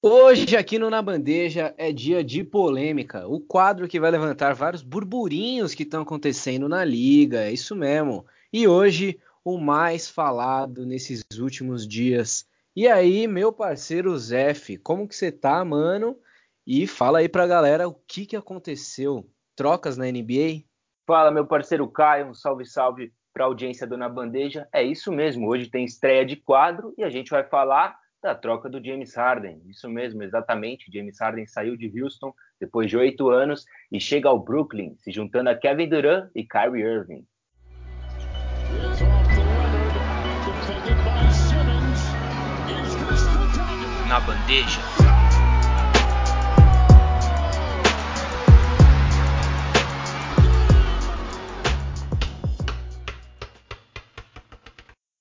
Hoje aqui no Na Bandeja é dia de polêmica, o quadro que vai levantar vários burburinhos que estão acontecendo na liga, é isso mesmo. E hoje o mais falado nesses últimos dias. E aí, meu parceiro Zef, como que você tá, mano? E fala aí pra galera o que que aconteceu. Trocas na NBA? Fala, meu parceiro Caio, um salve salve para a audiência do Na Bandeja. É isso mesmo, hoje tem estreia de quadro e a gente vai falar da troca do James Harden. Isso mesmo, exatamente. James Harden saiu de Houston depois de oito anos e chega ao Brooklyn, se juntando a Kevin Durant e Kyrie Irving. Na bandeja.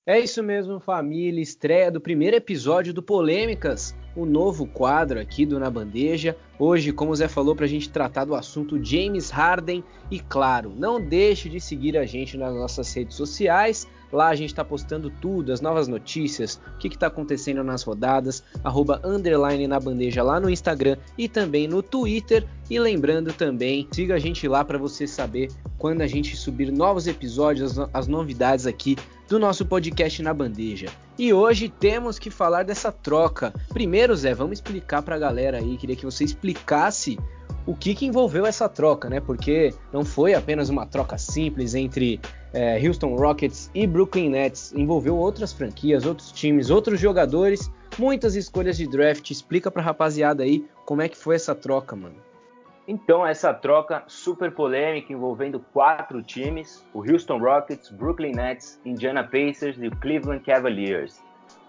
É isso mesmo, família. Estreia do primeiro episódio do Polêmicas, o novo quadro aqui do Na Bandeja. Hoje, como o Zé falou, para a gente tratar do assunto James Harden. E claro, não deixe de seguir a gente nas nossas redes sociais. Lá a gente está postando tudo, as novas notícias, o que está acontecendo nas rodadas, arroba underline na bandeja lá no Instagram e também no Twitter. E lembrando também, siga a gente lá para você saber quando a gente subir novos episódios, as, as novidades aqui do nosso podcast na bandeja. E hoje temos que falar dessa troca. Primeiro, Zé, vamos explicar para a galera aí, queria que você explicasse o que, que envolveu essa troca, né? Porque não foi apenas uma troca simples entre é, Houston Rockets e Brooklyn Nets, envolveu outras franquias, outros times, outros jogadores, muitas escolhas de draft. Explica pra rapaziada aí como é que foi essa troca, mano. Então, essa troca super polêmica envolvendo quatro times: o Houston Rockets, Brooklyn Nets, Indiana Pacers e o Cleveland Cavaliers.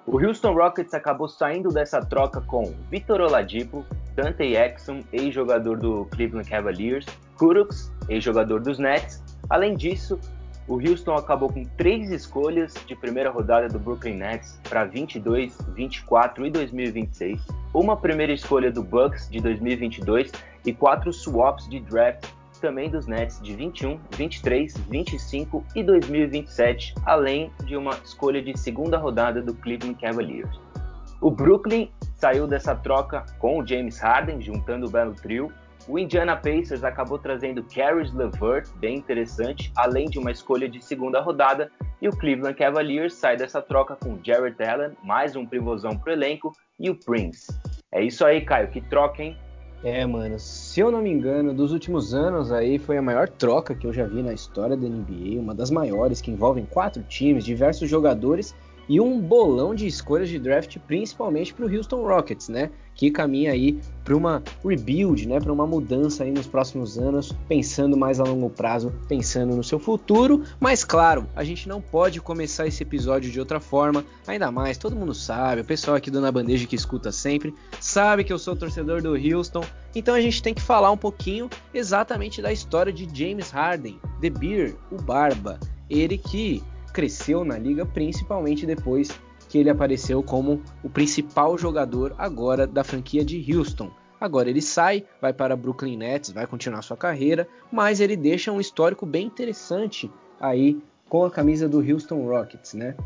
O Houston Rockets acabou saindo dessa troca com Victor Oladipo, Dante Exum, ex-jogador do Cleveland Cavaliers, Kuruks, ex-jogador dos Nets. Além disso, o Houston acabou com três escolhas de primeira rodada do Brooklyn Nets para 22, 24 e 2026, uma primeira escolha do Bucks de 2022 e quatro swaps de draft também dos Nets de 21, 23, 25 e 2027, além de uma escolha de segunda rodada do Cleveland Cavaliers. O Brooklyn saiu dessa troca com o James Harden, juntando o belo trio. O Indiana Pacers acabou trazendo Caris LeVert, bem interessante, além de uma escolha de segunda rodada. E o Cleveland Cavaliers sai dessa troca com Jared Allen, mais um pivôzão pro elenco, e o Prince. É isso aí, Caio, que troca, hein? É, mano, se eu não me engano, dos últimos anos aí foi a maior troca que eu já vi na história da NBA, uma das maiores que envolvem quatro times, diversos jogadores e um bolão de escolhas de draft, principalmente para o Houston Rockets, né? Que caminha aí para uma rebuild, né? Para uma mudança aí nos próximos anos, pensando mais a longo prazo, pensando no seu futuro. Mas claro, a gente não pode começar esse episódio de outra forma. Ainda mais, todo mundo sabe, o pessoal aqui do Na Bandeja que escuta sempre, sabe que eu sou torcedor do Houston. Então a gente tem que falar um pouquinho exatamente da história de James Harden, The Beer, o Barba. Ele que cresceu na liga, principalmente depois que ele apareceu como o principal jogador agora da franquia de Houston. Agora ele sai, vai para Brooklyn Nets, vai continuar sua carreira, mas ele deixa um histórico bem interessante aí com a camisa do Houston Rockets, né?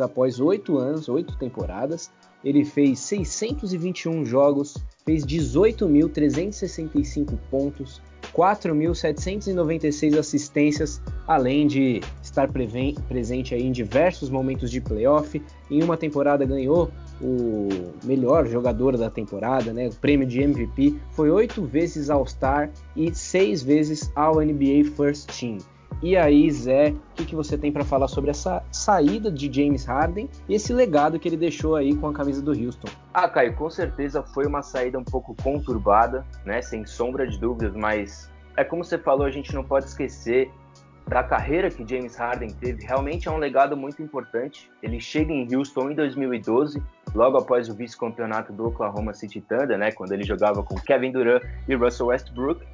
Após oito anos, oito temporadas, ele fez 621 jogos, fez 18.365 pontos, 4.796 assistências, além de estar presente em diversos momentos de playoff. Em uma temporada ganhou o melhor jogador da temporada, né? o prêmio de MVP. Foi oito vezes All-Star e seis vezes All NBA First Team. E aí, Zé, o que, que você tem para falar sobre essa saída de James Harden e esse legado que ele deixou aí com a camisa do Houston? Ah, Caio, com certeza foi uma saída um pouco conturbada, né? Sem sombra de dúvidas, mas é como você falou, a gente não pode esquecer da carreira que James Harden teve. Realmente é um legado muito importante. Ele chega em Houston em 2012, logo após o vice-campeonato do Oklahoma City Thunder, né? Quando ele jogava com Kevin Durant e Russell Westbrook.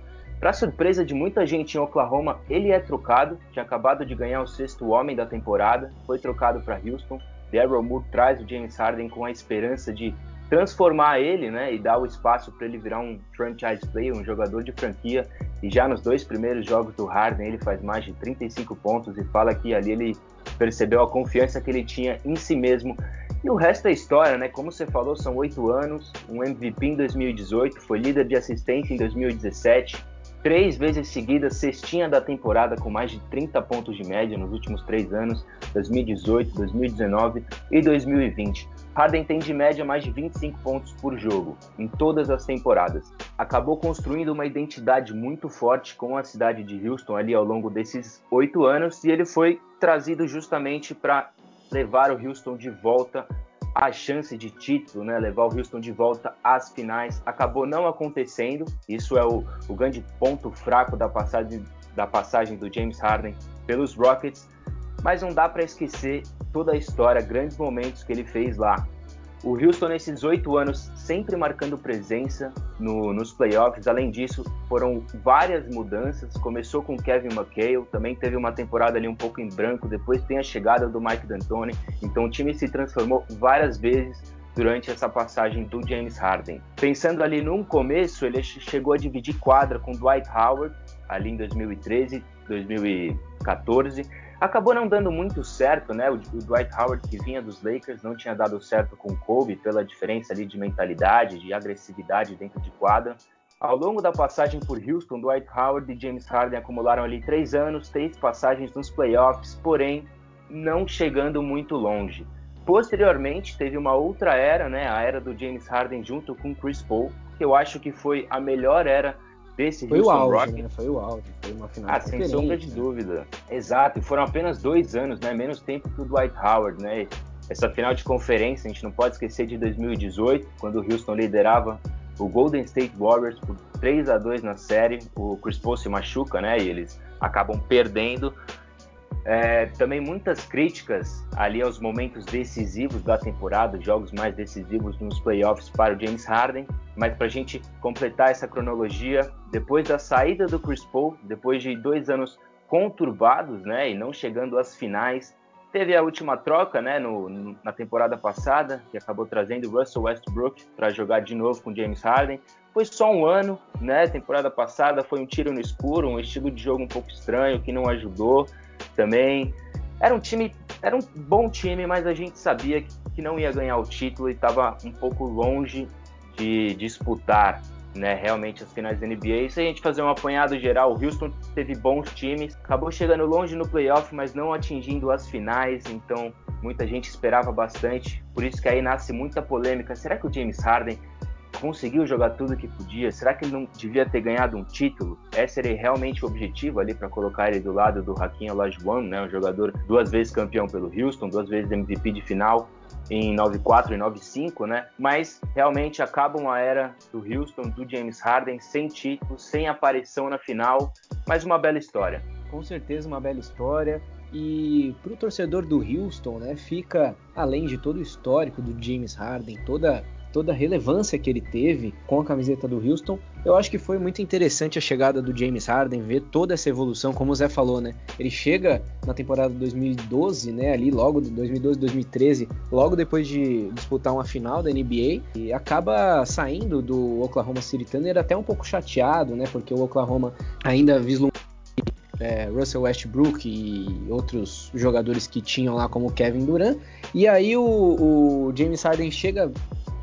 Para surpresa de muita gente em Oklahoma, ele é trocado, tinha acabado de ganhar o sexto homem da temporada, foi trocado para Houston. Daryl Moore traz o James Harden com a esperança de transformar ele, né, e dar o espaço para ele virar um franchise player, um jogador de franquia. E já nos dois primeiros jogos do Harden, ele faz mais de 35 pontos e fala que ali ele percebeu a confiança que ele tinha em si mesmo E o resto é história, né? Como você falou, são oito anos, um MVP em 2018, foi líder de assistência em 2017, três vezes seguidas cestinha da temporada com mais de 30 pontos de média nos últimos três anos, 2018, 2019 e 2020. Harden tem de média mais de 25 pontos por jogo em todas as temporadas. Acabou construindo uma identidade muito forte com a cidade de Houston ali ao longo desses oito anos e ele foi trazido justamente para levar o Houston de volta à chance de título, né? levar o Houston de volta às finais. Acabou não acontecendo. Isso é o, o grande ponto fraco da passagem, da passagem do James Harden pelos Rockets. Mas não dá para esquecer toda a história, grandes momentos que ele fez lá. O Houston, nesses oito anos, sempre marcando presença no, nos playoffs. Além disso, foram várias mudanças. Começou com Kevin McHale, também teve uma temporada ali um pouco em branco. Depois tem a chegada do Mike D'Antoni. Então, o time se transformou várias vezes durante essa passagem do James Harden. Pensando ali num começo, ele chegou a dividir quadra com Dwight Howard, ali em 2013, 2014 Acabou não dando muito certo, né? O, o, Dwight Howard, que vinha dos Lakers, não tinha dado certo com o Kobe pela diferença ali de mentalidade, de agressividade dentro de quadra. Ao longo da passagem por Houston, Dwight Howard e James Harden acumularam ali três anos, três passagens nos playoffs, porém não chegando muito longe. Posteriormente, teve uma outra era, né? A era do James Harden junto com Chris Paul, que eu acho que foi a melhor era desse foi Houston o auge, Rockets. Né? Foi o auge, foi uma final Ah, sem sombra de dúvida. Exato, e foram apenas dois anos, né? Menos tempo que o Dwight Howard, né? Essa final de conferência, a gente não pode esquecer de 2018, quando o Houston liderava o Golden State Warriors por 3 a 2 na série. O Chris Paul se machuca, né? E eles acabam perdendo. É, também muitas críticas ali aos momentos decisivos da temporada, jogos mais decisivos nos playoffs para o James Harden. Mas para a gente completar essa cronologia, depois da saída do Chris Paul, depois de dois anos conturbados, né, e não chegando às finais, teve a última troca, né, no, na temporada passada, que acabou trazendo Russell Westbrook para jogar de novo com James Harden. Foi só um ano, né? Temporada passada foi um tiro no escuro, um estilo de jogo um pouco estranho que não ajudou também. Era um time, era um bom time, mas a gente sabia que não ia ganhar o título e estava um pouco longe de disputar né, realmente as finais da NBA. E se a gente fazer um apanhado geral, o Houston teve bons times, acabou chegando longe no playoff, mas não atingindo as finais, então muita gente esperava bastante. Por isso que aí nasce muita polêmica. Será que o James Harden conseguiu jogar tudo que podia? Será que ele não devia ter ganhado um título? Esse era realmente o objetivo ali para colocar ele do lado do Hakim Olajuwon, né, um jogador duas vezes campeão pelo Houston, duas vezes MVP de final em 94 e 95, né? Mas realmente acaba uma era do Houston, do James Harden, sem título, sem aparição na final, mas uma bela história. Com certeza uma bela história. E para o torcedor do Houston, né, fica além de todo o histórico do James Harden, toda toda a relevância que ele teve com a camiseta do Houston, eu acho que foi muito interessante a chegada do James Harden, ver toda essa evolução, como o Zé falou, né? Ele chega na temporada 2012, né? Ali logo de 2012, 2013, logo depois de disputar uma final da NBA e acaba saindo do Oklahoma City Thunder até um pouco chateado, né? Porque o Oklahoma ainda vislumbrava é, Russell Westbrook e outros jogadores que tinham lá como Kevin Durant. E aí o, o James Harden chega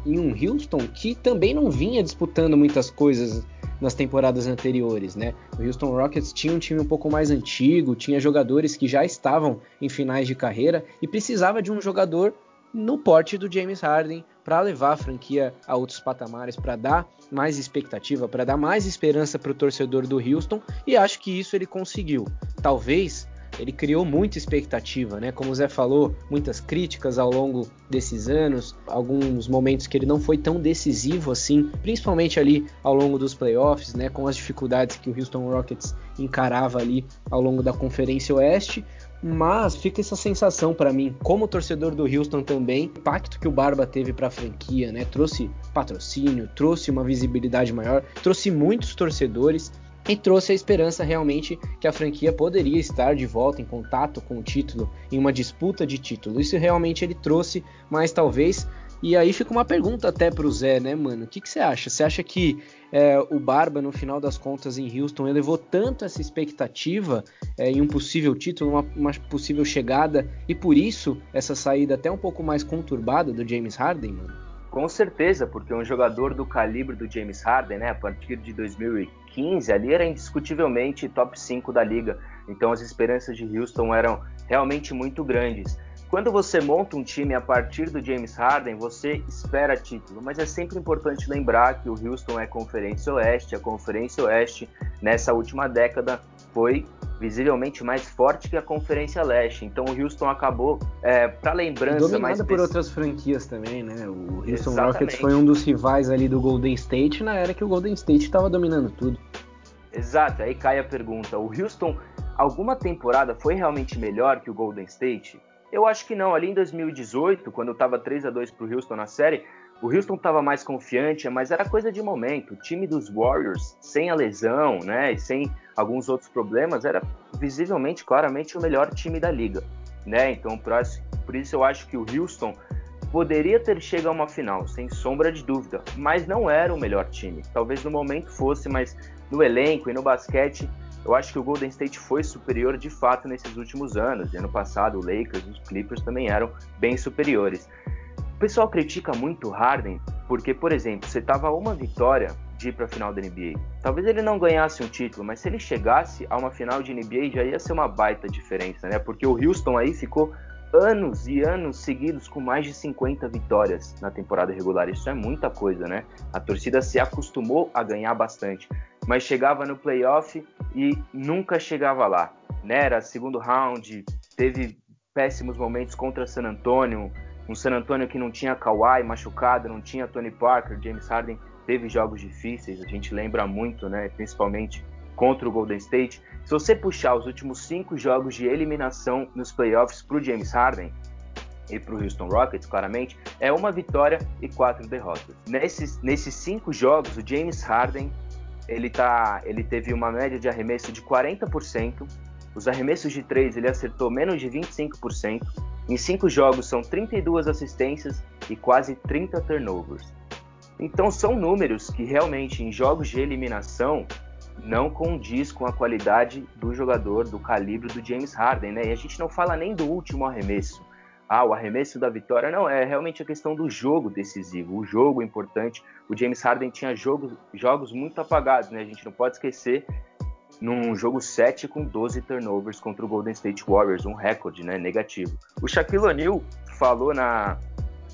em um Houston que também não vinha disputando muitas coisas nas temporadas anteriores, né? O Houston Rockets tinha um time um pouco mais antigo, tinha jogadores que já estavam em finais de carreira e precisava de um jogador no porte do James Harden para levar a franquia a outros patamares, para dar mais expectativa, para dar mais esperança para o torcedor do Houston e acho que isso ele conseguiu. Talvez ele criou muita expectativa, né? Como o Zé falou, muitas críticas ao longo desses anos, alguns momentos que ele não foi tão decisivo assim, principalmente ali ao longo dos playoffs, né? Com as dificuldades que o Houston Rockets encarava ali ao longo da Conferência Oeste. Mas fica essa sensação para mim, como torcedor do Houston também, o impacto que o Barba teve para a franquia, né? Trouxe patrocínio, trouxe uma visibilidade maior, trouxe muitos torcedores e trouxe a esperança realmente que a franquia poderia estar de volta em contato com o título, em uma disputa de título. Isso realmente ele trouxe, mas talvez E aí fica uma pergunta até pro Zé, né, mano? O que, que você acha? Você acha que é, o Barba, no final das contas, em Houston, elevou tanto essa expectativa é, em um possível título, uma, uma, possível chegada, e por isso essa saída até um pouco mais conturbada do James Harden, mano? Com certeza, porque um jogador do calibre do James Harden, né, a partir de 2015, ali era indiscutivelmente top 5 da liga. Então as esperanças de Houston eram realmente muito grandes. Quando você monta um time a partir do James Harden, você espera título, mas é sempre importante lembrar que o Houston é Conferência Oeste, a Conferência Oeste nessa última década foi visivelmente mais forte que a Conferência Leste. Então o Houston acabou, é, para lembrança, Dominada mais por outras franquias também, né? O Houston Exatamente. Rockets foi um dos rivais ali do Golden State na era que o Golden State estava dominando tudo. Exato. Aí cai a pergunta: o Houston alguma temporada foi realmente melhor que o Golden State? Eu acho que não. Ali em 2018, quando estava 3 a 2 para o Houston na série, o Houston estava mais confiante, mas era coisa de momento. O time dos Warriors, sem a lesão, né, e sem alguns outros problemas, era visivelmente, claramente o melhor time da liga, né? Então, por isso eu acho que o Houston poderia ter chegado a uma final, sem sombra de dúvida, mas não era o melhor time. Talvez no momento fosse, mas no elenco e no basquete eu acho que o Golden State foi superior de fato nesses últimos anos. E ano passado, o Lakers, os Clippers também eram bem superiores. Pessoal critica muito o Harden porque, por exemplo, você tava a uma vitória de ir para a final da NBA. Talvez ele não ganhasse um título, mas se ele chegasse a uma final de NBA já ia ser uma baita diferença, né? Porque o Houston aí ficou anos e anos seguidos com mais de 50 vitórias na temporada regular. Isso é muita coisa, né? A torcida se acostumou a ganhar bastante, mas chegava no playoff e nunca chegava lá. Né? Era segundo round, teve péssimos momentos contra San Antonio, um San Antonio que não tinha Kawhi machucado, não tinha Tony Parker, James Harden teve jogos difíceis, a gente lembra muito, né? Principalmente contra o Golden State. Se você puxar os últimos cinco jogos de eliminação nos playoffs para o James Harden e para o Houston Rockets, claramente, é uma vitória e quatro derrotas. Nesses, nesses cinco jogos, o James Harden ele, tá, ele teve uma média de arremesso de 40%, os arremessos de três ele acertou menos de 25%, em cinco jogos são 32 assistências e quase 30 turnovers. Então são números que realmente em jogos de eliminação não condiz com a qualidade do jogador, do calibre do James Harden, né? E a gente não fala nem do último arremesso. Ah, o arremesso da vitória não é realmente a questão do jogo decisivo, o jogo importante. O James Harden tinha jogos, muito apagados, né? A gente não pode esquecer num jogo 7 com 12 turnovers contra o Golden State Warriors, um recorde, né, negativo. O Shaquille O'Neal falou na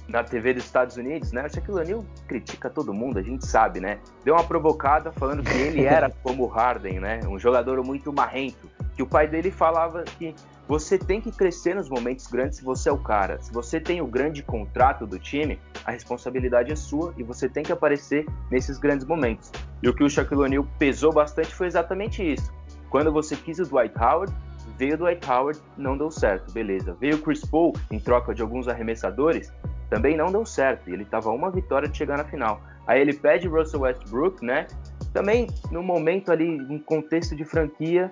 na TV dos Estados Unidos, né? O Shaquille O'Neal critica todo mundo, a gente sabe, né? Deu uma provocada falando que ele era como o Harden, né? Um jogador muito marrento. Que o pai dele falava que você tem que crescer nos momentos grandes se você é o cara. Se você tem o grande contrato do time, a responsabilidade é sua e você tem que aparecer nesses grandes momentos. E o que o Shaquille O'Neal pesou bastante foi exatamente isso. Quando você quis o Dwight Howard, veio o Dwight Howard, não deu certo, beleza. Veio o Chris Paul em troca de alguns arremessadores, também não deu certo. Ele estava uma vitória de chegar na final. Aí ele pede Russell Westbrook, né? Também no momento ali, em contexto de franquia,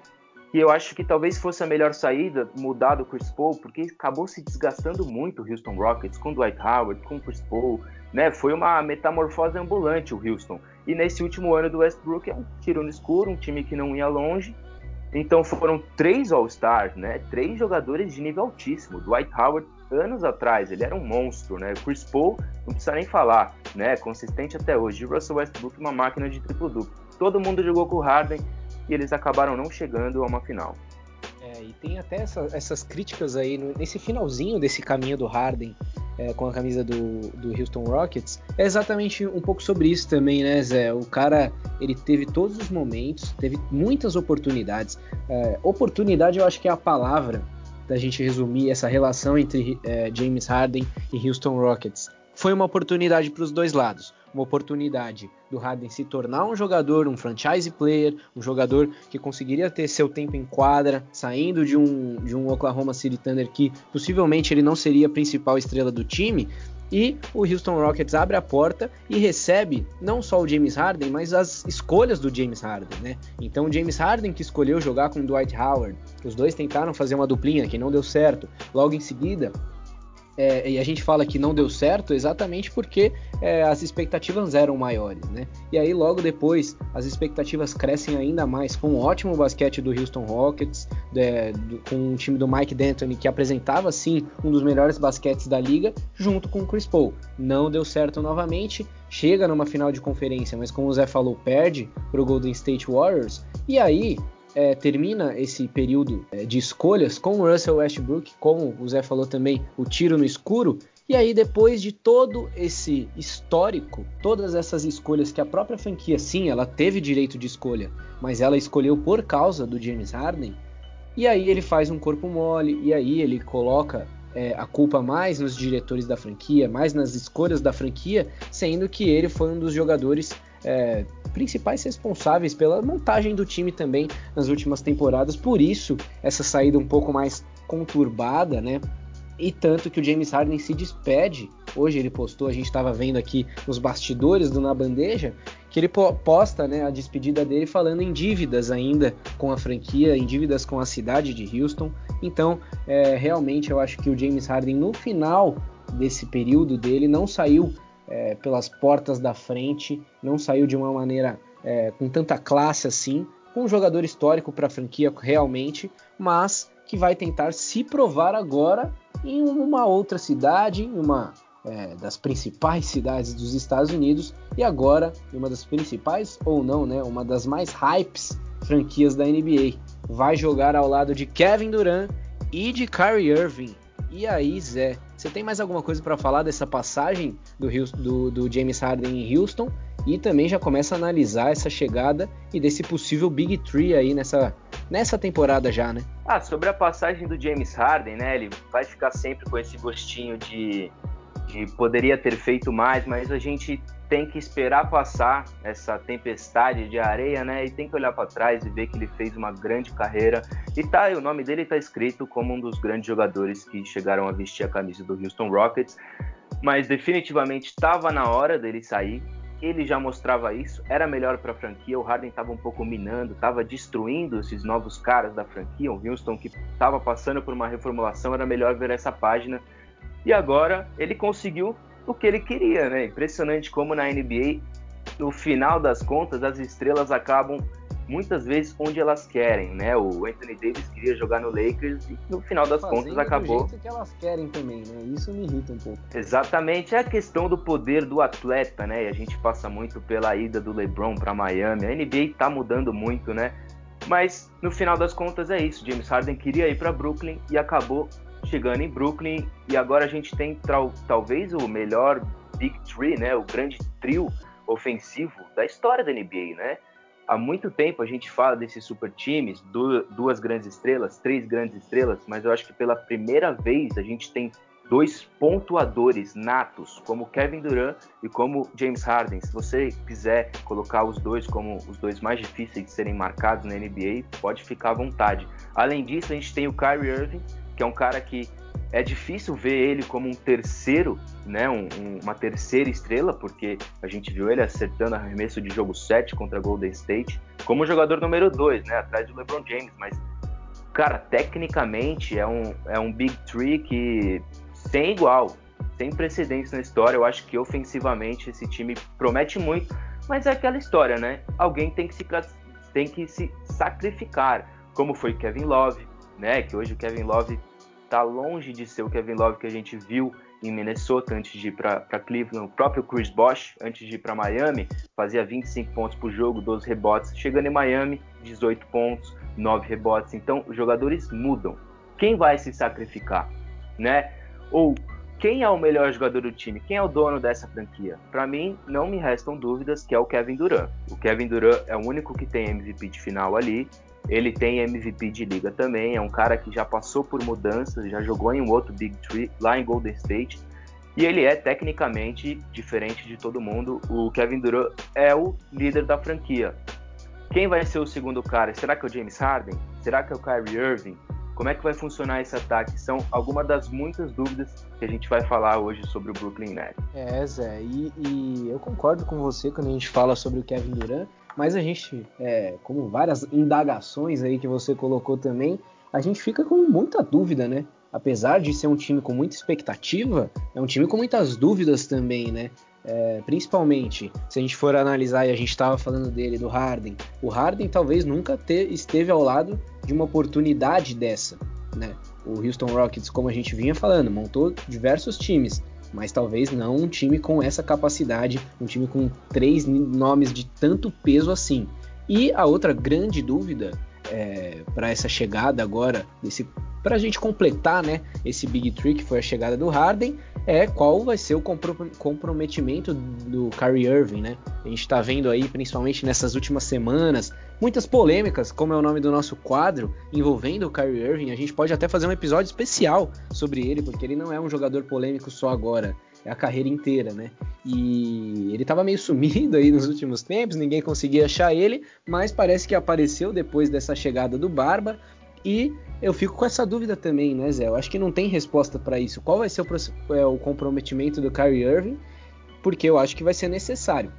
que eu acho que talvez fosse a melhor saída, mudar do Chris Paul, porque acabou se desgastando muito o Houston Rockets com Dwight Howard, com Chris Paul, né? Foi uma metamorfose ambulante o Houston. E nesse último ano do Westbrook é um tiro no escuro, um time que não ia longe. Então foram três All-Stars, né? Três jogadores de nível altíssimo. Dwight Howard anos atrás, ele era um monstro, né? Chris Paul, não precisa nem falar, né? Consistente até hoje. Russell Westbrook, uma máquina de triplo-duplo. Todo mundo jogou com o Harden e eles acabaram não chegando a uma final. É, e tem até essa, essas críticas aí no, nesse finalzinho desse caminho do Harden é, com a camisa do, do Houston Rockets. É exatamente um pouco sobre isso também, né, Zé? O cara ele teve todos os momentos, teve muitas oportunidades. É, oportunidade eu acho que é a palavra da gente resumir essa relação entre é, James Harden e Houston Rockets. Foi uma oportunidade para os dois lados. Uma oportunidade do Harden se tornar um jogador, um franchise player, um jogador que conseguiria ter seu tempo em quadra, saindo de um, de um Oklahoma City Thunder que possivelmente ele não seria a principal estrela do time, e o Houston Rockets abre a porta e recebe não só o James Harden, mas as escolhas do James Harden, né? Então o James Harden que escolheu jogar com o Dwight Howard, os dois tentaram fazer uma duplinha que não deu certo. Logo em seguida, é, e a gente fala que não deu certo exatamente porque é, as expectativas eram maiores, né? E aí logo depois as expectativas crescem ainda mais com o ótimo basquete do Houston Rockets, de, do, com o time do Mike D'Antoni que apresentava sim um dos melhores basquetes da liga, junto com o Chris Paul. Não deu certo novamente, chega numa final de conferência, mas como o Zé falou, perde para o Golden State Warriors. E aí é, termina esse período é, de escolhas com o Russell Westbrook, como o Zé falou também, o tiro no escuro. E aí, depois de todo esse histórico, todas essas escolhas que a própria franquia, sim, ela teve direito de escolha, mas ela escolheu por causa do James Harden. E aí ele faz um corpo mole, e aí ele coloca é, a culpa mais nos diretores da franquia, mais nas escolhas da franquia, sendo que ele foi um dos jogadores é, principais responsáveis pela montagem do time também nas últimas temporadas. Por isso, essa saída um pouco mais conturbada, né? E tanto que o James Harden se despede. Hoje ele postou, a gente estava vendo aqui nos bastidores do Na Bandeja, que ele posta né, a despedida dele falando em dívidas ainda com a franquia, em dívidas com a cidade de Houston. Então, é, realmente eu acho que o James Harden, no final desse período dele, não saiu é, pelas portas da frente, não saiu de uma maneira é, com tanta classe assim, com um jogador histórico para a franquia realmente, mas que vai tentar se provar agora em uma outra cidade, em uma é, das principais cidades dos Estados Unidos e agora uma das principais ou não, né, uma das mais hypes franquias da NBA. Vai jogar ao lado de Kevin Durant e de Kyrie Irving. E aí, Zé, você tem mais alguma coisa para falar dessa passagem do, do, do, James Harden em Houston? E também já começa a analisar essa chegada e desse possível Big Tree aí nessa, nessa temporada já, né? Ah, sobre a passagem do James Harden, né? Ele vai ficar sempre com esse gostinho de, de poderia ter feito mais, mas a gente tem que esperar passar essa tempestade de areia, né? E tem que olhar para trás e ver que ele fez uma grande carreira. E tá, o nome dele está escrito como um dos grandes jogadores que chegaram a vestir a camisa do Houston Rockets. Mas definitivamente estava na hora dele sair. Ele já mostrava isso, era melhor para a franquia. O Harden estava um pouco minando, estava destruindo esses novos caras da franquia. O Houston que estava passando por uma reformulação, era melhor ver essa página. E agora ele conseguiu o que ele queria, né? Impressionante como na NBA, no final das contas, as estrelas acabam muitas vezes onde elas querem, né? O Anthony Davis queria jogar no Lakers e no final das Fazendo contas acabou. Do jeito que elas querem também, né? Isso me irrita um pouco. Exatamente, é a questão do poder do atleta, né? E a gente passa muito pela ida do LeBron para Miami. A NBA tá mudando muito, né? Mas no final das contas é isso. James Harden queria ir para Brooklyn e acabou chegando em Brooklyn e agora a gente tem talvez o melhor Big Three, né, o grande trio ofensivo da história da NBA, né? Há muito tempo a gente fala desses super times, duas grandes estrelas, três grandes estrelas, mas eu acho que pela primeira vez a gente tem dois pontuadores natos, como Kevin Durant e como James Harden. Se você quiser colocar os dois como os dois mais difíceis de serem marcados na NBA, pode ficar à vontade. Além disso, a gente tem o Kyrie Irving, que é um cara que é difícil ver ele como um terceiro, né, um, um, uma terceira estrela, porque a gente viu ele acertando arremesso de jogo 7 contra Golden State, como jogador número 2, né, atrás do LeBron James, mas cara, tecnicamente é um, é um Big Three que sem igual, sem precedentes na história. Eu acho que ofensivamente esse time promete muito, mas é aquela história, né? Alguém tem que se, tem que se sacrificar, como foi Kevin Love, né? Que hoje o Kevin Love está longe de ser o Kevin Love que a gente viu em Minnesota antes de ir para Cleveland. O próprio Chris Bosh, antes de ir para Miami, fazia 25 pontos por jogo, 12 rebotes. Chegando em Miami, 18 pontos, 9 rebotes. Então, os jogadores mudam. Quem vai se sacrificar, né? Ou quem é o melhor jogador do time? Quem é o dono dessa franquia? Para mim, não me restam dúvidas que é o Kevin Durant. O Kevin Durant é o único que tem MVP de final ali. Ele tem MVP de liga também, é um cara que já passou por mudanças, já jogou em um outro Big Three lá em Golden State. E ele é tecnicamente diferente de todo mundo. O Kevin Durant é o líder da franquia. Quem vai ser o segundo cara? Será que é o James Harden? Será que é o Kyrie Irving? Como é que vai funcionar esse ataque? São algumas das muitas dúvidas que a gente vai falar hoje sobre o Brooklyn Nets. É, Zé, e, e eu concordo com você quando a gente fala sobre o Kevin Durant mas a gente, é, como várias indagações aí que você colocou também, a gente fica com muita dúvida, né? apesar de ser um time com muita expectativa, é um time com muitas dúvidas também, né? É, principalmente se a gente for analisar, e a gente estava falando dele, do Harden, o Harden talvez nunca te, esteve ao lado de uma oportunidade dessa, né? O Houston Rockets, como a gente vinha falando, montou diversos times, mas talvez não um time com essa capacidade, um time com três nomes de tanto peso assim. E a outra grande dúvida é, para essa chegada agora, para a gente completar né, esse Big que foi a chegada do Harden, é qual vai ser o comprometimento do Kyrie Irving, né? A gente está vendo aí, principalmente nessas últimas semanas, muitas polêmicas, como é o nome do nosso quadro, envolvendo o Kyrie Irving. A gente pode até fazer um episódio especial sobre ele, porque ele não é um jogador polêmico só agora, é a carreira inteira, né? E ele estava meio sumido aí nos últimos tempos, ninguém conseguia achar ele, mas parece que apareceu depois dessa chegada do Barba. E eu fico com essa dúvida também, né, Zé? Eu acho que não tem resposta para isso. Qual vai ser o, é, o, comprometimento do Kyrie Irving? Porque eu acho que vai ser necessário.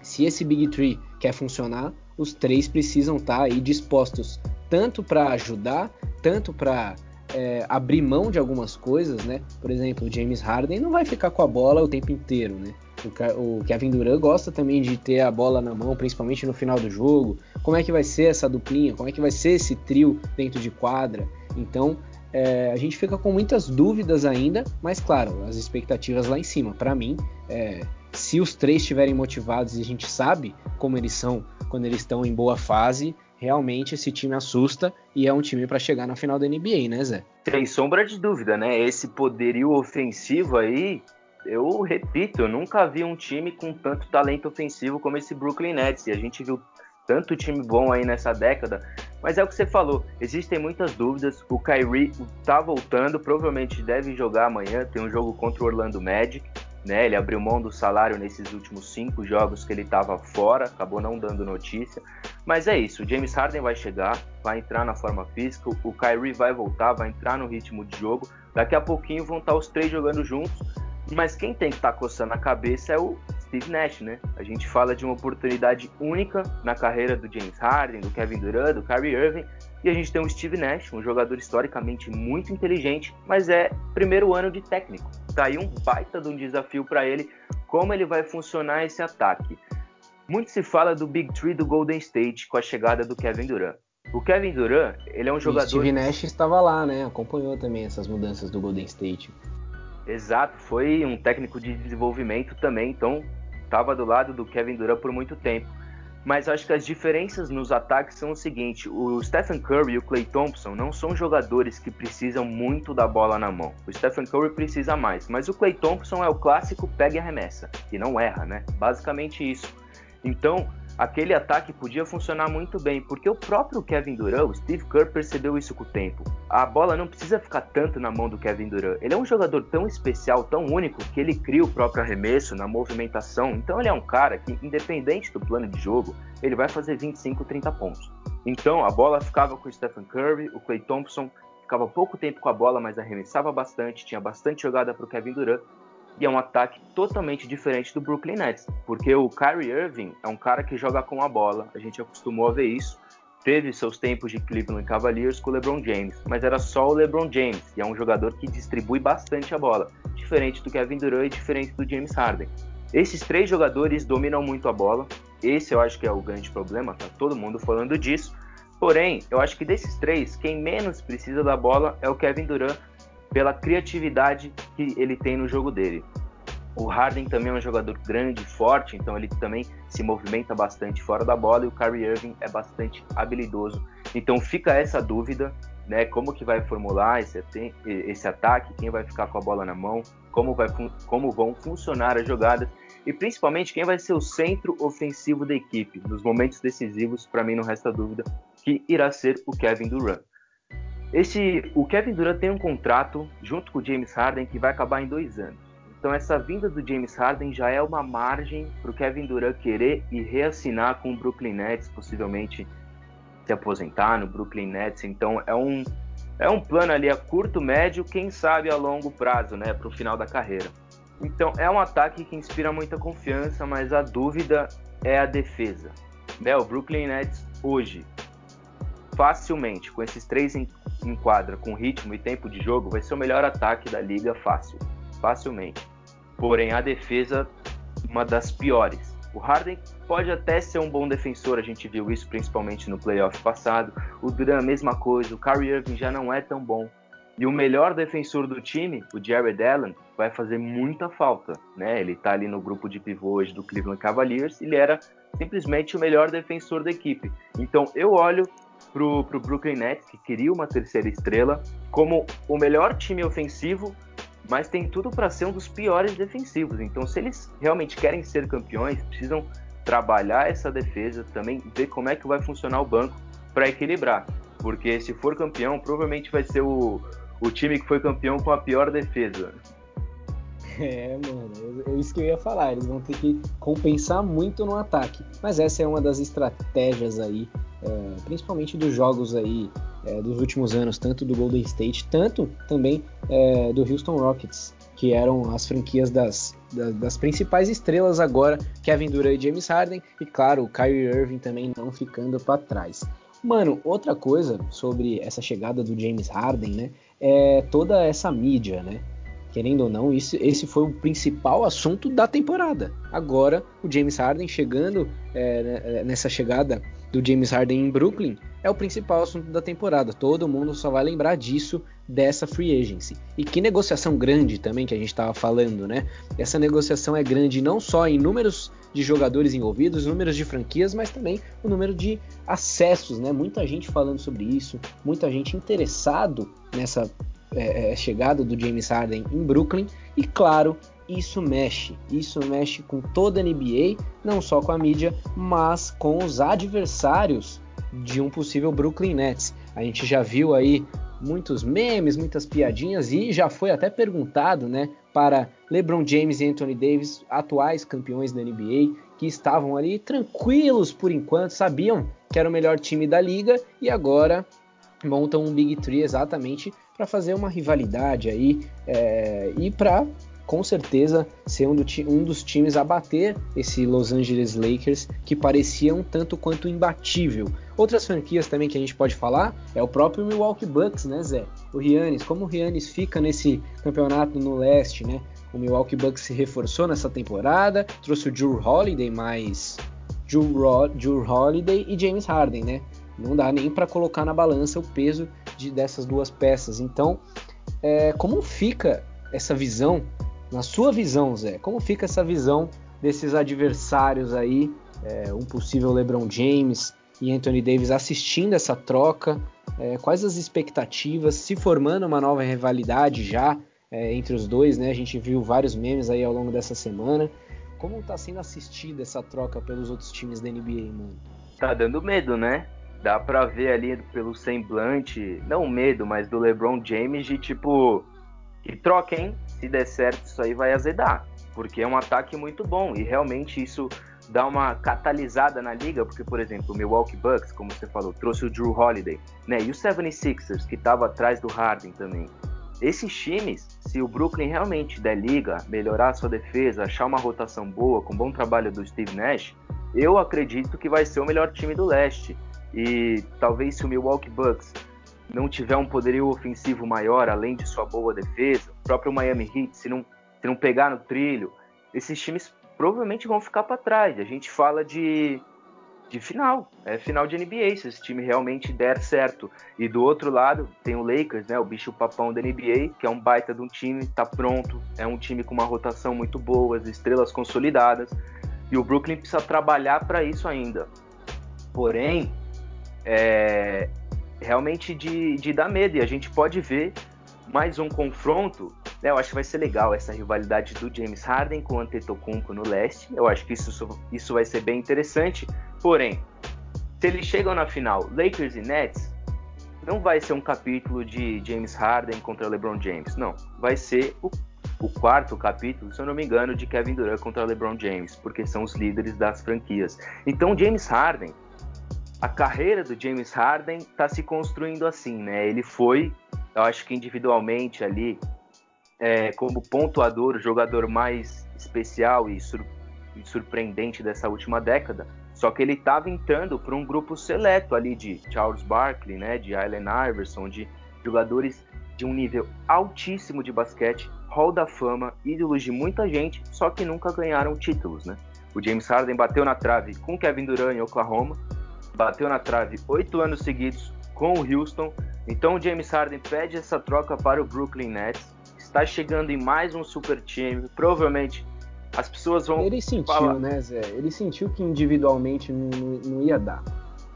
Se esse Big Tree quer funcionar, os três precisam estar tá aí dispostos tanto para ajudar, tanto para é, abrir mão de algumas coisas, né? Por exemplo, o James Harden não vai ficar com a bola o tempo inteiro, né? O, Kevin Durant gosta também de ter a bola na mão, principalmente no final do jogo. Como é que vai ser essa duplinha? Como é que vai ser esse trio dentro de quadra? Então, é, a gente fica com muitas dúvidas ainda, mas claro, as expectativas lá em cima. Para mim, é, se os três estiverem motivados e a gente sabe como eles são quando eles estão em boa fase, realmente esse time assusta e é um time para chegar na final da NBA, né, Zé? Sem sombra de dúvida, né? Esse poderio ofensivo aí eu repito, eu nunca vi um time com tanto talento ofensivo como esse Brooklyn Nets. E a gente viu tanto time bom aí nessa década. Mas é o que você falou, existem muitas dúvidas. O Kyrie tá voltando, provavelmente deve jogar amanhã. Tem um jogo contra o Orlando Magic. Né, ele abriu mão do salário nesses últimos cinco jogos que ele estava fora, acabou não dando notícia. Mas é isso, o James Harden vai chegar, vai entrar na forma física, o Kyrie vai voltar, vai entrar no ritmo de jogo. Daqui a pouquinho vão estar os três jogando juntos mas quem tem que estar tá coçando a cabeça é o Steve Nash, né? A gente fala de uma oportunidade única na carreira do James Harden, do Kevin Durant, do Kyrie Irving, e a gente tem o Steve Nash, um jogador historicamente muito inteligente, mas é primeiro ano de técnico. Tá aí um baita de um desafio para ele, como ele vai funcionar esse ataque. Muito se fala do Big Three do Golden State com a chegada do Kevin Durant. O Kevin Durant, ele é um jogador. O Steve Nash estava lá, né? Acompanhou também essas mudanças do Golden State. Exato, foi um técnico de desenvolvimento também, então estava do lado do Kevin Durant por muito tempo. Mas acho que as diferenças nos ataques são o seguinte: o Stephen Curry e o Clay Thompson não são jogadores que precisam muito da bola na mão. O Stephen Curry precisa mais, mas o Clay Thompson é o clássico pega e arremessa, e não erra, né? Basicamente isso. Então, aquele ataque podia funcionar muito bem, porque o próprio Kevin Durant, o Steve Kerr, percebeu isso com o tempo. A bola não precisa ficar tanto na mão do Kevin Durant. Ele é um jogador tão especial, tão único, que ele cria o próprio arremesso na movimentação. Então ele é um cara que, independente do plano de jogo, ele vai fazer 25, 30 pontos. Então a bola ficava com o Stephen Curry, o Clay Thompson ficava pouco tempo com a bola, mas arremessava bastante, tinha bastante jogada para o Kevin Durant e é um ataque totalmente diferente do Brooklyn Nets, porque o Kyrie Irving é um cara que joga com a bola, a gente acostumou a ver isso. Teve seus tempos de Cleveland Cavaliers com o LeBron James, mas era só o LeBron James, e é um jogador que distribui bastante a bola, diferente do Kevin Durant e diferente do James Harden. Esses três jogadores dominam muito a bola, esse eu acho que é o grande problema, tá todo mundo falando disso. Porém, eu acho que desses três, quem menos precisa da bola é o Kevin Durant, pela criatividade que ele tem no jogo dele. O Harden também é um jogador grande, forte, então ele também se movimenta bastante fora da bola e o Kyrie Irving é bastante habilidoso. Então fica essa dúvida, né, como que vai formular esse, esse ataque, quem vai ficar com a bola na mão, como, vai, como vão funcionar as jogadas e principalmente quem vai ser o centro ofensivo da equipe. Nos momentos decisivos, para mim não resta dúvida que irá ser o Kevin Durant. O Kevin Durant tem um contrato junto com o James Harden que vai acabar em dois anos. Então essa vinda do James Harden já é uma margem para o Kevin Durant querer e reassinar com o Brooklyn Nets, possivelmente se aposentar no Brooklyn Nets. Então é um é um plano ali a curto, médio, quem sabe a longo prazo, né, para o final da carreira. Então é um ataque que inspira muita confiança, mas a dúvida é a defesa. Né, o Brooklyn Nets hoje facilmente, com esses três em, em quadra, com ritmo e tempo de jogo, vai ser o melhor ataque da liga fácil, facilmente. Porém, a defesa, uma das piores. O Harden pode até ser um bom defensor, a gente viu isso principalmente no playoff passado. O Duran, mesma coisa. O Kyrie Irving já não é tão bom. E o melhor defensor do time, o Jared Allen, vai fazer muita falta, né? Ele tá ali no grupo de pivô hoje do Cleveland Cavaliers, ele era simplesmente o melhor defensor da equipe. Então eu olho pro, pro Brooklyn Nets, que queria uma terceira estrela, como o melhor time ofensivo mas tem tudo para ser um dos piores defensivos. Então, se eles realmente querem ser campeões, precisam trabalhar essa defesa, também ver como é que vai funcionar o banco para equilibrar. Porque se for campeão, provavelmente vai ser o, o time que foi campeão com a pior defesa. É, mano, é isso que eu ia falar. Eles vão ter que compensar muito no ataque. Mas essa é uma das estratégias aí, é, principalmente dos jogos aí é, dos últimos anos, tanto do Golden State, tanto também é, do Houston Rockets, que eram as franquias das, das, das, principais estrelas agora, Kevin Durant e James Harden, e claro, o Kyrie Irving também não ficando para trás. Mano, outra coisa sobre essa chegada do James Harden, né, é toda essa mídia, né? Querendo ou não, isso, esse foi o principal assunto da temporada. Agora, o James Harden chegando é, né, nessa chegada do James Harden em Brooklyn é o principal assunto da temporada. Todo mundo só vai lembrar disso, dessa free agency. E que negociação grande também que a gente estava falando, né? Essa negociação é grande não só em números de jogadores envolvidos, números de franquias, mas também o número de acessos, né? Muita gente falando sobre isso, muita gente interessado nessa é, é chegada do James Harden em Brooklyn. E claro, isso mexe. Isso mexe com toda a NBA, não só com a mídia, mas com os adversários de um possível Brooklyn Nets. A gente já viu aí muitos memes, muitas piadinhas e já foi até perguntado, né, para LeBron James e Anthony Davis, atuais campeões da NBA, que estavam ali tranquilos por enquanto, sabiam que era o melhor time da liga e agora montam um Big Three exatamente para fazer uma rivalidade aí é, e para com certeza ser um, do um, dos times a bater esse Los Angeles Lakers que parecia um tanto quanto imbatível. Outras franquias também que a gente pode falar é o próprio Milwaukee Bucks, né, Zé? O Rianes, como o Rianes fica nesse campeonato no leste, né? O Milwaukee Bucks se reforçou nessa temporada, trouxe o Drew Holiday mais Drew, Drew Holiday e James Harden, né? Não dá nem para colocar na balança o peso de, dessas duas peças. Então, é, como fica essa visão na sua visão, Zé, como fica essa visão desses adversários aí, é, um possível LeBron James e Anthony Davis assistindo essa troca? É, quais as expectativas? Se formando uma nova rivalidade já é, entre os dois, né? A gente viu vários memes aí ao longo dessa semana. Como está sendo assistida essa troca pelos outros times da NBA, mano? Tá dando medo, né? Dá pra ver ali pelo semblante, não medo, mas do LeBron James de tipo, que troca, hein? Se der certo, isso aí vai azedar, porque é um ataque muito bom e realmente isso dá uma catalisada na liga, porque, por exemplo, o Milwaukee Bucks, como você falou, trouxe o Drew Holiday, né? E o 76ers, que estava atrás do Harden também. Esses times, se o Brooklyn realmente der liga, melhorar sua defesa, achar uma rotação boa, com bom trabalho do Steve Nash, eu acredito que vai ser o melhor time do leste. E talvez se o Milwaukee Bucks não tiver um poderio ofensivo maior, além de sua boa defesa, o próprio Miami Heat, se não, se não pegar no trilho, esses times provavelmente vão ficar para trás. A gente fala de, de final, é final de NBA, se esse time realmente der certo. E do outro lado tem o Lakers, né, o bicho papão da NBA, que é um baita de um time, tá pronto, é um time com uma rotação muito boa, as estrelas consolidadas, e o Brooklyn precisa trabalhar para isso ainda. Porém, é, realmente de, de dar medo. E a gente pode ver mais um confronto. Né? Eu acho que vai ser legal essa rivalidade do James Harden com o Antetokounmpo no leste. Eu acho que isso, isso vai ser bem interessante. Porém, se eles chegam na final, Lakers e Nets, não vai ser um capítulo de James Harden contra LeBron James. Não, vai ser o, o quarto capítulo, se eu não me engano, de Kevin Durant contra LeBron James, porque são os líderes das franquias. Então, James Harden a carreira do James Harden está se construindo assim, né? Ele foi, eu acho que individualmente ali, é, como pontuador, o jogador mais especial e, sur e surpreendente dessa última década. Só que ele estava entrando para um grupo seleto ali de Charles Barkley, né, de Allen Iverson, de jogadores de um nível altíssimo de basquete, hall da fama, ídolos de muita gente, só que nunca ganharam títulos, né? O James Harden bateu na trave com Kevin Durant em Oklahoma, bateu na trave oito anos seguidos com o Houston. Então o James Harden pede essa troca para o Brooklyn Nets. Está chegando em mais um super time. Provavelmente as pessoas vão. Ele sentiu, falar... né, Zé? Ele sentiu que individualmente não, não ia dar.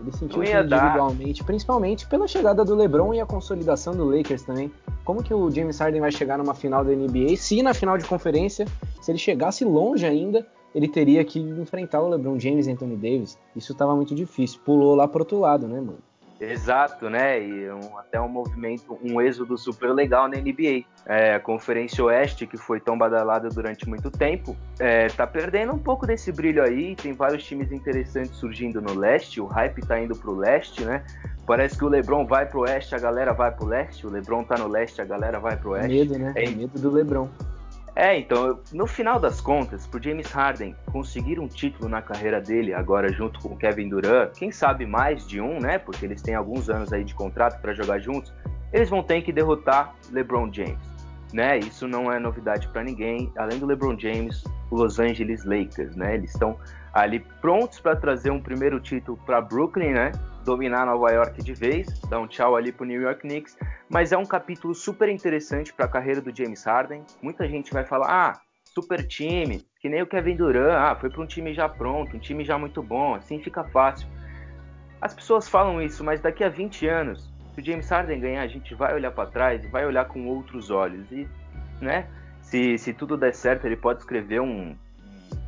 Ele sentiu que individualmente, dar. principalmente pela chegada do LeBron e a consolidação do Lakers também. Como que o James Harden vai chegar numa final da NBA? Se na final de conferência, se ele chegasse longe ainda, ele teria que enfrentar o LeBron James e Anthony Davis. Isso estava muito difícil. Pulou lá pro outro lado, né, mano? Exato, né? E um, até um movimento, um êxodo super legal na NBA. É, a Conferência Oeste, que foi tão badalada durante muito tempo, é, tá perdendo um pouco desse brilho aí. Tem vários times interessantes surgindo no leste. O hype tá indo pro leste, né? Parece que o LeBron vai pro oeste, a galera vai pro leste. O LeBron tá no leste, a galera vai pro oeste. Medo, né? É medo do LeBron. É, então, no final das contas, pro James Harden conseguir um título na carreira dele, agora junto com o Kevin Durant, quem sabe mais de um, né? Porque eles têm alguns anos aí de contrato para jogar juntos, eles vão ter que derrotar LeBron James, né? Isso não é novidade para ninguém. Além do LeBron James, Los Angeles Lakers, né? Eles estão ali prontos para trazer um primeiro título para Brooklyn, né? dominar Nova York de vez, dar um tchau ali pro New York Knicks, mas é um capítulo super interessante para a carreira do James Harden. Muita gente vai falar: "Ah, super time, que nem o Kevin Durant, ah, foi para um time já pronto, um time já muito bom, assim fica fácil". As pessoas falam isso, mas daqui a 20 anos, se o James Harden ganhar, a gente vai olhar para trás e vai olhar com outros olhos e, né? Se, se tudo der certo, ele pode escrever um,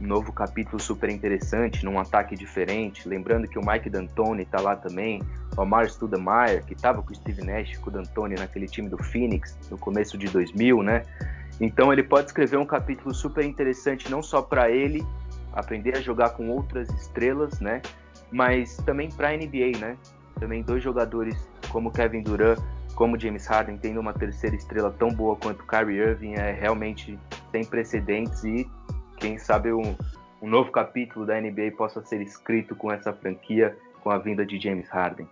novo capítulo super interessante, num ataque diferente. Lembrando que o Mike D'Antoni está lá também, o Amar Stoudemire, que estava com o Steve Nash com o D'Antoni naquele time do Phoenix no começo de 2000, né? Então ele pode escrever um capítulo super interessante não só para ele aprender a jogar com outras estrelas, né? Mas também para a NBA, né? Também dois jogadores como Kevin Durant, como James Harden tendo uma terceira estrela tão boa quanto Kyrie Irving é realmente sem precedentes e quem sabe um, um novo capítulo da NBA possa ser escrito com essa franquia, com a vinda de James Harden.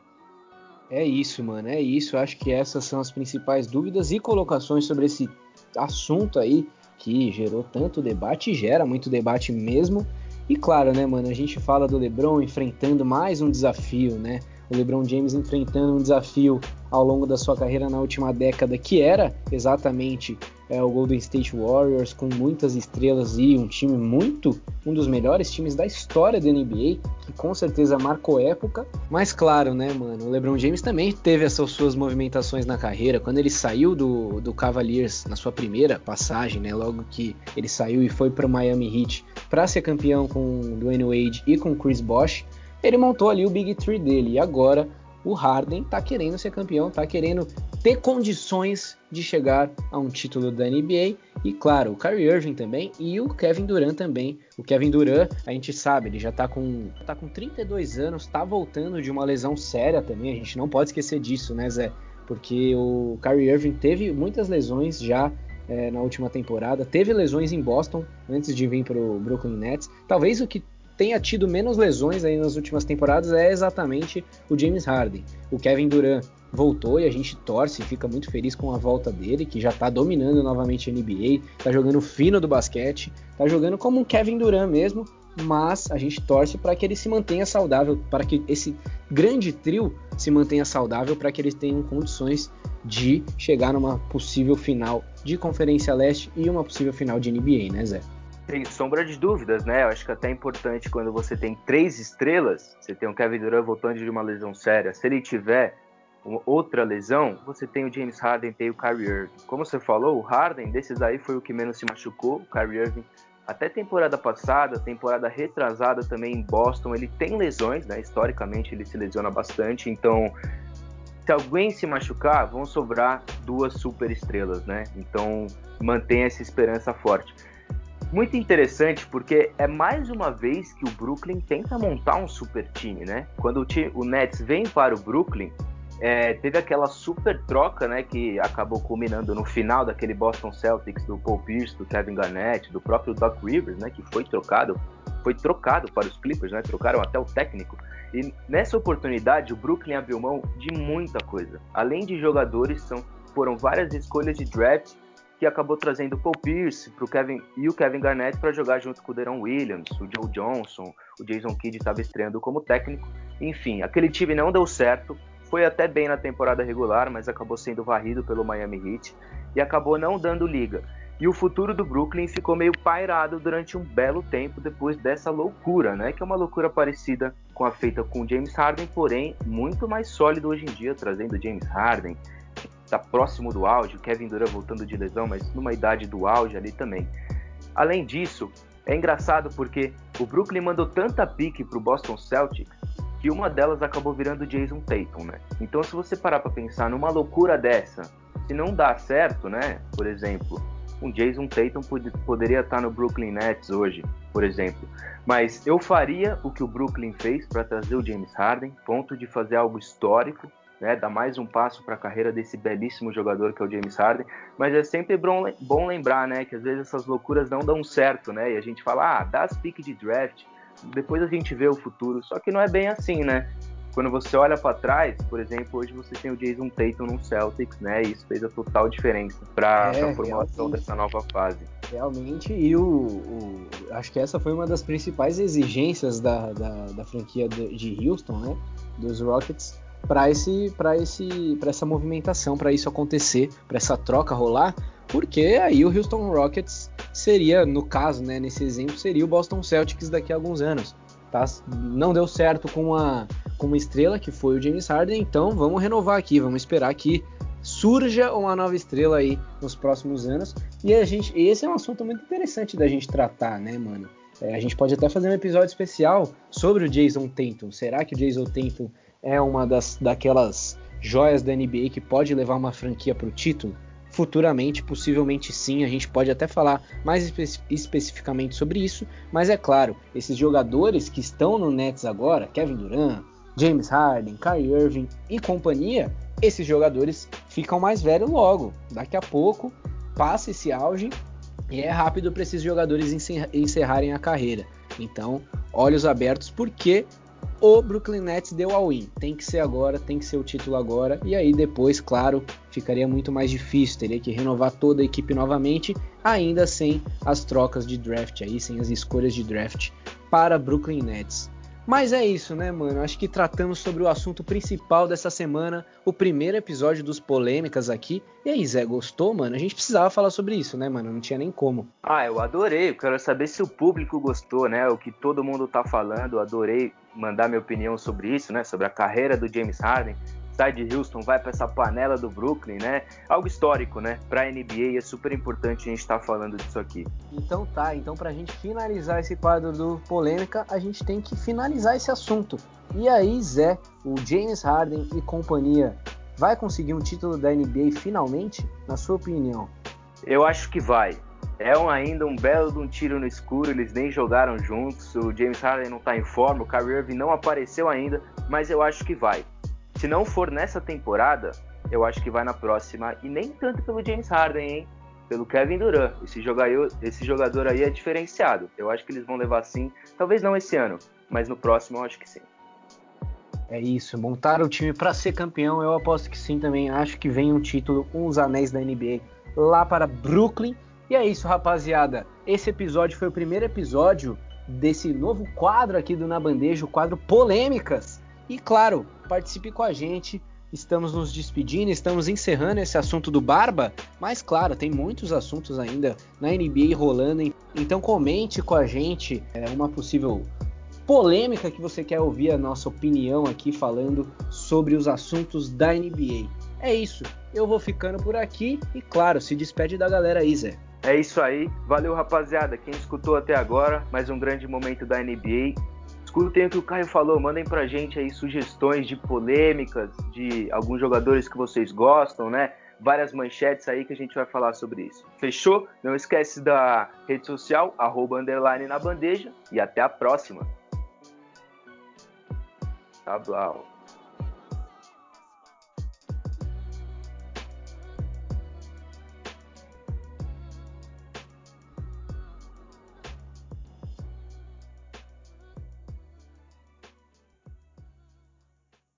É isso, mano, é isso. Acho que essas são as principais dúvidas e colocações sobre esse assunto aí que gerou tanto debate, gera muito debate mesmo. E claro, né, mano, a gente fala do LeBron enfrentando mais um desafio, né? O LeBron James enfrentando um desafio ao longo da sua carreira na última década, que era exatamente é, o Golden State Warriors, com muitas estrelas e um time muito, um dos melhores times da história da NBA, que com certeza marcou época. Mas claro, né, mano, o LeBron James também teve essas suas movimentações na carreira. Quando ele saiu do, do Cavaliers na sua primeira passagem, né, logo que ele saiu e foi para o Miami Heat para ser campeão com Dwayne Wade e com Chris Bosh, ele montou ali o Big Three dele. E agora o Harden tá querendo ser campeão, tá querendo ter condições de chegar a um título da NBA. E claro, o Kyrie Irving também e o Kevin Durant também. O Kevin Durant, a gente sabe, ele já tá com, tá com 32 anos, tá voltando de uma lesão séria também. A gente não pode esquecer disso, né, Zé? Porque o Kyrie Irving teve muitas lesões já é, na última temporada. Teve lesões em Boston antes de vir para o Brooklyn Nets. Talvez o que tenha tido menos lesões aí nas últimas temporadas é exatamente o James Harden. O Kevin Durant voltou e a gente torce e fica muito feliz com a volta dele, que já está dominando novamente a NBA, está jogando fino do basquete, está jogando como um Kevin Durant mesmo, mas a gente torce para que ele se mantenha saudável, para que esse grande trio se mantenha saudável, para que eles tenham condições de chegar numa possível final de Conferência Leste e uma possível final de NBA, né, Zé? Sem sombra de dúvidas, né? Eu acho que é até é importante quando você tem três estrelas, você tem o Kevin Durant voltando de uma lesão séria. Se ele tiver outra lesão, você tem o James Harden, tem o Kyrie Irving. Como você falou, o Harden desses aí foi o que menos se machucou, o Kyrie Irving até temporada passada, temporada retrasada também em Boston, ele tem lesões, né? Historicamente ele se lesiona bastante, então se alguém se machucar, vão sobrar duas super estrelas, né? Então mantenha essa esperança forte muito interessante porque é mais uma vez que o Brooklyn tenta montar um super time, né? Quando o, time, o Nets vem para o Brooklyn, é, teve aquela super troca, né, que acabou culminando no final daquele Boston Celtics do Paul Pierce, do Kevin Garnett, do próprio Doc Rivers, né, que foi trocado foi trocado para os Clippers, né? Trocaram até o técnico. E nessa oportunidade, o Brooklyn abriu mão de muita coisa. Além de jogadores, são, foram várias escolhas de draft que acabou trazendo o Paul Pierce pro Kevin, e o Kevin Garnett para jogar junto com o Deron Williams, o Joe Johnson, o Jason Kidd estava estreando como técnico. Enfim, aquele time não deu certo, foi até bem na temporada regular, mas acabou sendo varrido pelo Miami Heat e acabou não dando liga. E o futuro do Brooklyn ficou meio pairado durante um belo tempo depois dessa loucura, né? Que é uma loucura parecida com a feita com James Harden, porém muito mais sólido hoje em dia, trazendo James Harden, está próximo do auge, o Kevin Durant voltando de lesão, mas numa idade do auge ali também. Além disso, é engraçado porque o Brooklyn mandou tanta pique para o Boston Celtics que uma delas acabou virando Jason Tatum, né? Então, se você parar para pensar numa loucura dessa, se não dá certo, né? Por exemplo, um Jason Tatum poderia estar no Brooklyn Nets hoje, por exemplo. Mas eu faria o que o Brooklyn fez para trazer o James Harden, ponto de fazer algo histórico, né, dar mais um passo para a carreira desse belíssimo jogador que é o James Harden, mas é sempre bom, lembrar, né, que às vezes essas loucuras não dão certo, né, e a gente fala, ah, dá as piques de draft, depois a gente vê o futuro, só que não é bem assim, né, quando você olha para trás, por exemplo, hoje você tem o Jason Tatum no Celtics, né, e isso fez a total diferença para é, a formação dessa nova fase. Realmente, e o, o, acho que essa foi uma das principais exigências da, da, da franquia de, de Houston, né, dos Rockets, para esse para esse para essa movimentação, para isso acontecer, para essa troca rolar, porque aí o Houston Rockets seria, no caso, né, nesse exemplo, seria o Boston Celtics daqui a alguns anos. Tá? Não deu certo com a com uma estrela que foi o James Harden, então vamos renovar aqui, vamos esperar que surja uma nova estrela aí nos próximos anos. E a gente, esse é um assunto muito interessante da gente tratar, né, mano? É, a gente pode até fazer um episódio especial sobre o Jason Tatum. Será que o Jason Tatum é uma das daquelas joias da NBA que pode levar uma franquia para o título? Futuramente, possivelmente sim, a gente pode até falar mais espe especificamente sobre isso, mas é claro, esses jogadores que estão no Nets agora, Kevin Durant, James Harden, Kyrie Irving e companhia, esses jogadores ficam mais velhos logo. Daqui a pouco passa esse auge e é rápido para esses jogadores encerrarem a carreira. Então, olhos abertos, porque o Brooklyn Nets deu ao win. Tem que ser agora, tem que ser o título agora. E aí depois, claro, ficaria muito mais difícil. Teria que renovar toda a equipe novamente, ainda sem as trocas de draft aí, sem as escolhas de draft para Brooklyn Nets. Mas é isso, né, mano? Acho que tratamos sobre o assunto principal dessa semana, o primeiro episódio dos polêmicas aqui. E aí, Zé, gostou, mano? A gente precisava falar sobre isso, né, mano? Não tinha nem como. Ah, eu adorei. Eu quero saber se o público gostou, né? O que todo mundo tá falando. Eu adorei mandar minha opinião sobre isso, né? Sobre a carreira do James Harden sai de Houston, vai para essa panela do Brooklyn, né? Algo histórico, né? Para a NBA é super importante a gente estar tá falando disso aqui. Então tá, então para a gente finalizar esse quadro do polêmica, a gente tem que finalizar esse assunto. E aí, Zé, o James Harden e companhia vai conseguir um título da NBA finalmente, na sua opinião? Eu acho que vai. É um, ainda um belo de um tiro no escuro, eles nem jogaram juntos, o James Harden não está em forma, o Kyrie Irving não apareceu ainda, mas eu acho que vai. Se não for nessa temporada, eu acho que vai na próxima. E nem tanto pelo James Harden, hein? Pelo Kevin Durant. Esse jogador, esse jogador aí é diferenciado. Eu acho que eles vão levar sim. Talvez não esse ano, mas no próximo eu acho que sim. É isso, montar o time para ser campeão, eu aposto que sim também. Acho que vem um título, uns anéis da NBA lá para Brooklyn. E é isso, rapaziada. Esse episódio foi o primeiro episódio desse novo quadro aqui do Na Bandeja, o quadro Polêmicas. E claro, participe com a gente. Estamos nos despedindo, estamos encerrando esse assunto do Barba, mas claro, tem muitos assuntos ainda na NBA rolando. Então comente com a gente é, uma possível polêmica que você quer ouvir a nossa opinião aqui falando sobre os assuntos da NBA. É isso, eu vou ficando por aqui e claro, se despede da galera aí, Zé. É isso aí, valeu rapaziada, quem escutou até agora, mais um grande momento da NBA. Escutem o que o Caio falou, mandem pra gente aí sugestões de polêmicas, de alguns jogadores que vocês gostam, né? Várias manchetes aí que a gente vai falar sobre isso. Fechou? Não esquece da rede social, arroba underline na bandeja, e até a próxima. Tá bom.